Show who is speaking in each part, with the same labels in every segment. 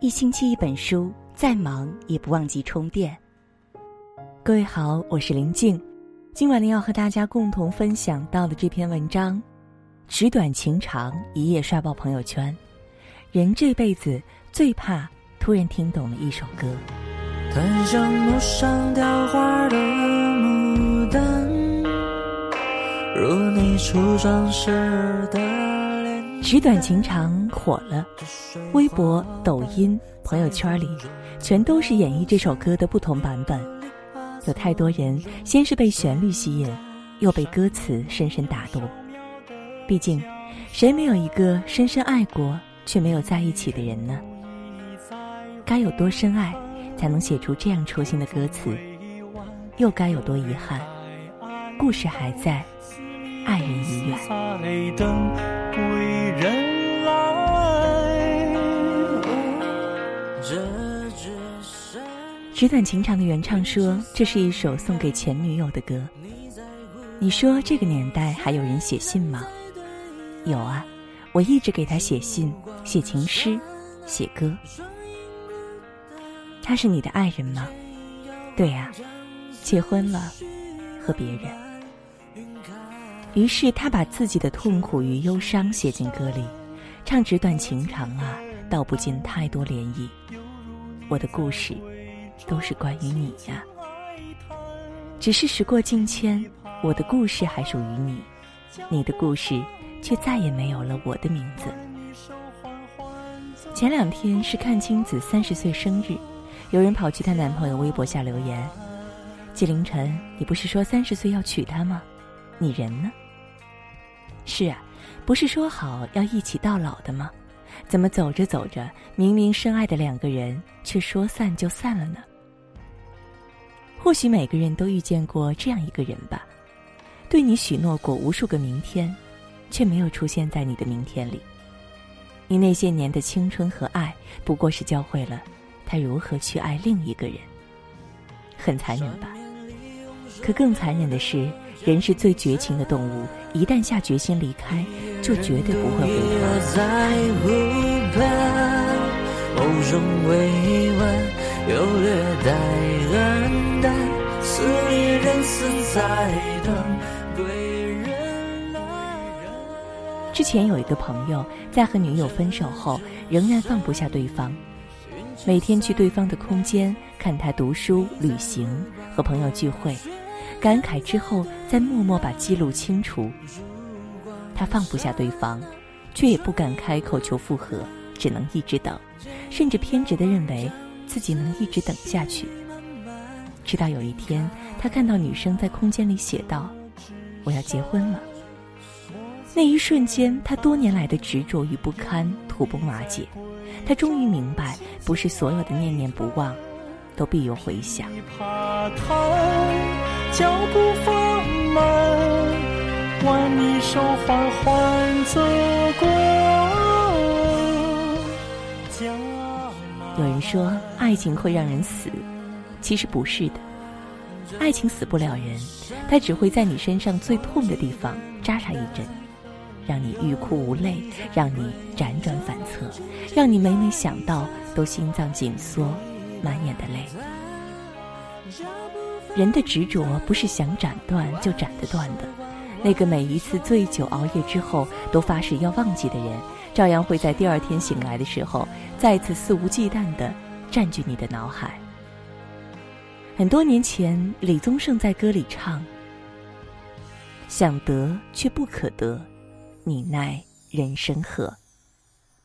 Speaker 1: 一星期一本书，再忙也不忘记充电。各位好，我是林静。今晚呢，要和大家共同分享到的这篇文章，纸短情长，一夜刷爆朋友圈。人这辈子最怕突然听懂了一首歌。
Speaker 2: 檀香木上雕花的牡丹，如你初妆时的。
Speaker 1: 纸短情长火了，微博、抖音、朋友圈里，全都是演绎这首歌的不同版本。有太多人先是被旋律吸引，又被歌词深深打动。毕竟，谁没有一个深深爱过却没有在一起的人呢？该有多深爱，才能写出这样戳心的歌词？又该有多遗憾，故事还在，爱人已远。归人来。纸短情长的原唱说：“这是一首送给前女友的歌。”你说这个年代还有人写信吗？有啊，我一直给他写信、写情诗、写歌。他是你的爱人吗？对呀，结婚了，和别人。于是他把自己的痛苦与忧伤写进歌里，唱纸短情长啊，道不尽太多涟漪。我的故事，都是关于你呀。只是时过境迁，我的故事还属于你，你的故事却再也没有了我的名字。前两天是阚清子三十岁生日，有人跑去她男朋友微博下留言：“纪凌尘，你不是说三十岁要娶她吗？你人呢？”是啊，不是说好要一起到老的吗？怎么走着走着，明明深爱的两个人，却说散就散了呢？或许每个人都遇见过这样一个人吧，对你许诺过无数个明天，却没有出现在你的明天里。你那些年的青春和爱，不过是教会了他如何去爱另一个人。很残忍吧？可更残忍的是。人是最绝情的动物，一旦下决心离开，就绝对不会回头之前有一个朋友在和女友分手后，仍然放不下对方，每天去对方的空间看他读书、旅行和朋友聚会。感慨之后，再默默把记录清除。他放不下对方，却也不敢开口求复合，只能一直等，甚至偏执的认为自己能一直等下去。直到有一天，他看到女生在空间里写道：“我要结婚了。”那一瞬间，他多年来的执着与不堪土崩瓦解。他终于明白，不是所有的念念不忘，都必有回响。脚步放慢，挽你手缓缓走过。有人说爱情会让人死，其实不是的。爱情死不了人，它只会在你身上最痛的地方扎上一针，让你欲哭无泪，让你辗转反侧，让你每每想到都心脏紧缩，满眼的泪。人的执着不是想斩断就斩得断的，那个每一次醉酒熬夜之后都发誓要忘记的人，照样会在第二天醒来的时候，再次肆无忌惮地占据你的脑海。很多年前，李宗盛在歌里唱：“想得却不可得，你奈人生何？”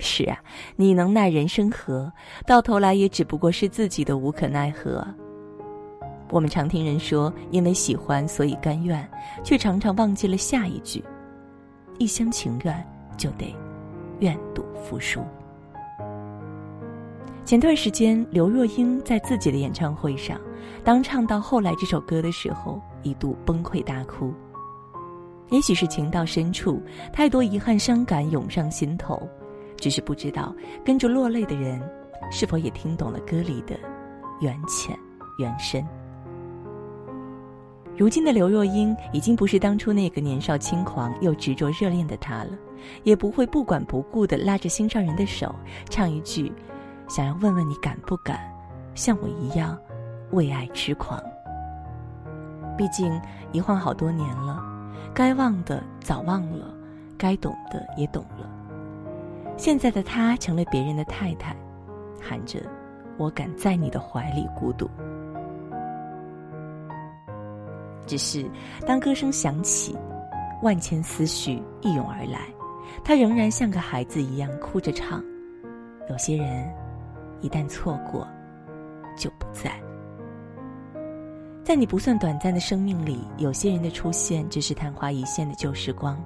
Speaker 1: 是啊，你能奈人生何？到头来也只不过是自己的无可奈何。我们常听人说，因为喜欢所以甘愿，却常常忘记了下一句：一厢情愿就得愿赌服输。前段时间，刘若英在自己的演唱会上，当唱到后来这首歌的时候，一度崩溃大哭。也许是情到深处，太多遗憾、伤感涌上心头，只是不知道跟着落泪的人，是否也听懂了歌里的缘浅缘深。如今的刘若英已经不是当初那个年少轻狂又执着热恋的她了，也不会不管不顾地拉着心上人的手唱一句：“想要问问你敢不敢像我一样为爱痴狂。毕竟一晃好多年了，该忘的早忘了，该懂的也懂了。现在的她成了别人的太太，喊着“我敢在你的怀里孤独”。只是当歌声响起，万千思绪一涌而来，他仍然像个孩子一样哭着唱：“有些人，一旦错过，就不在。”在你不算短暂的生命里，有些人的出现只是昙花一现的旧时光，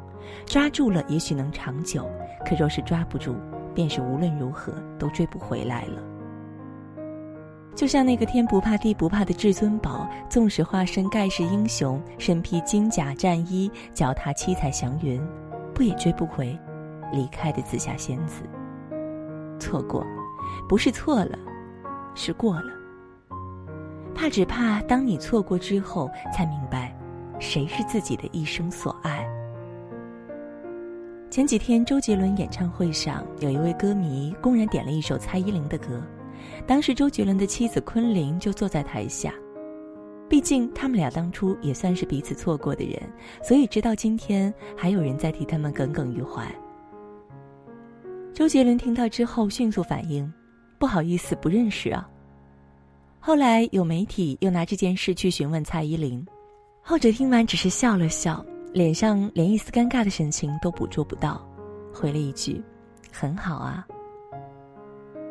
Speaker 1: 抓住了也许能长久，可若是抓不住，便是无论如何都追不回来了。就像那个天不怕地不怕的至尊宝，纵使化身盖世英雄，身披金甲战衣，脚踏七彩祥云，不也追不回离开的紫霞仙子？错过，不是错了，是过了。怕只怕当你错过之后，才明白，谁是自己的一生所爱。前几天周杰伦演唱会上，有一位歌迷公然点了一首蔡依林的歌。当时周杰伦的妻子昆凌就坐在台下，毕竟他们俩当初也算是彼此错过的人，所以直到今天还有人在替他们耿耿于怀。周杰伦听到之后迅速反应：“不好意思，不认识啊。”后来有媒体又拿这件事去询问蔡依林，后者听完只是笑了笑，脸上连一丝尴尬的神情都捕捉不到，回了一句：“很好啊。”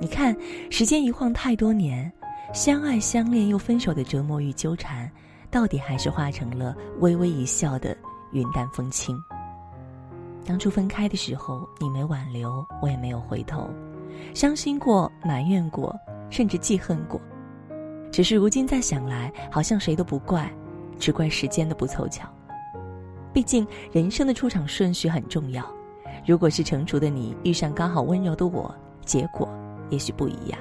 Speaker 1: 你看，时间一晃太多年，相爱相恋又分手的折磨与纠缠，到底还是化成了微微一笑的云淡风轻。当初分开的时候，你没挽留，我也没有回头，伤心过，埋怨过，甚至记恨过。只是如今再想来，好像谁都不怪，只怪时间的不凑巧。毕竟人生的出场顺序很重要，如果是成熟的你遇上刚好温柔的我，结果。也许不一样。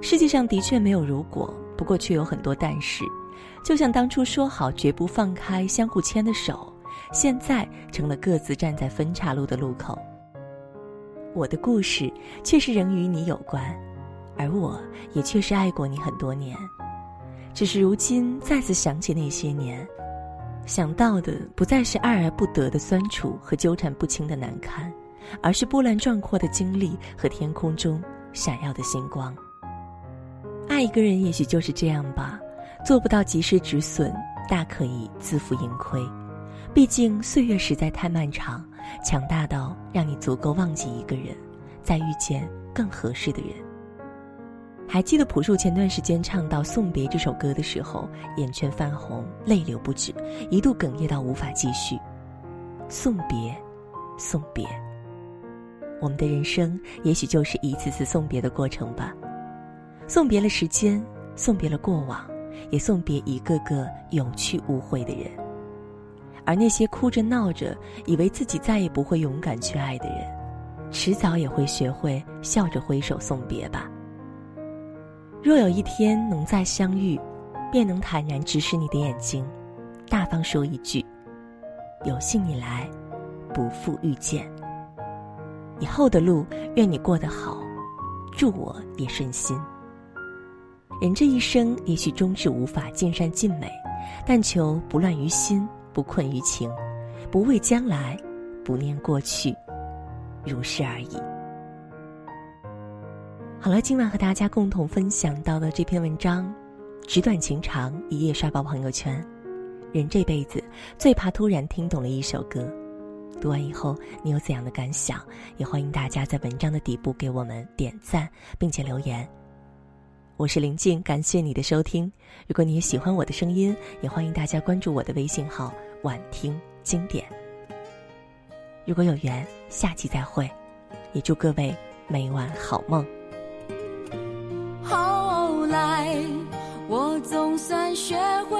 Speaker 1: 世界上的确没有如果，不过却有很多但是。就像当初说好绝不放开、相互牵的手，现在成了各自站在分岔路的路口。我的故事确实仍与你有关，而我也确实爱过你很多年。只是如今再次想起那些年，想到的不再是爱而不得的酸楚和纠缠不清的难堪。而是波澜壮阔的经历和天空中闪耀的星光。爱一个人也许就是这样吧，做不到及时止损，大可以自负盈亏。毕竟岁月实在太漫长，强大到让你足够忘记一个人，再遇见更合适的人。还记得朴树前段时间唱到《送别》这首歌的时候，眼圈泛红，泪流不止，一度哽咽到无法继续。送别，送别。我们的人生也许就是一次次送别的过程吧，送别了时间，送别了过往，也送别一个个有去无回的人。而那些哭着闹着，以为自己再也不会勇敢去爱的人，迟早也会学会笑着挥手送别吧。若有一天能再相遇，便能坦然直视你的眼睛，大方说一句：“有幸你来，不负遇见。”以后的路，愿你过得好，祝我也顺心。人这一生，也许终是无法尽善尽美，但求不乱于心，不困于情，不畏将来，不念过去，如是而已。好了，今晚和大家共同分享到的这篇文章，纸短情长，一夜刷爆朋友圈。人这辈子最怕突然听懂了一首歌。读完以后，你有怎样的感想？也欢迎大家在文章的底部给我们点赞，并且留言。我是林静，感谢你的收听。如果你也喜欢我的声音，也欢迎大家关注我的微信号“晚听经典”。如果有缘，下期再会。也祝各位每晚好梦。
Speaker 2: 后来，我总算学会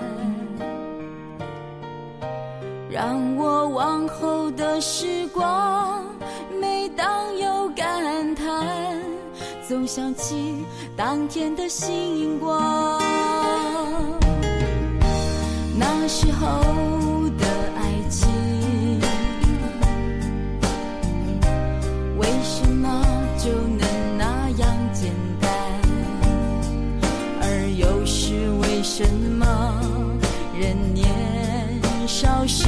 Speaker 2: 时光每当有感叹总想起当天的星光。那时候的爱情为什么就能那样简单？而又是为什么人年少时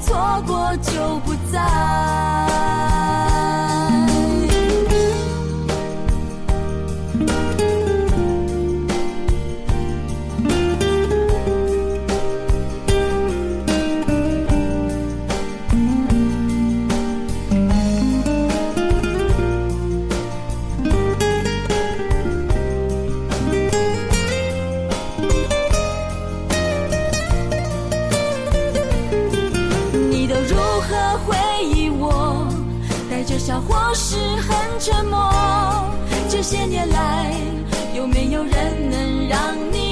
Speaker 2: 错过就不再。或是很沉默，这些年来有没有人能让你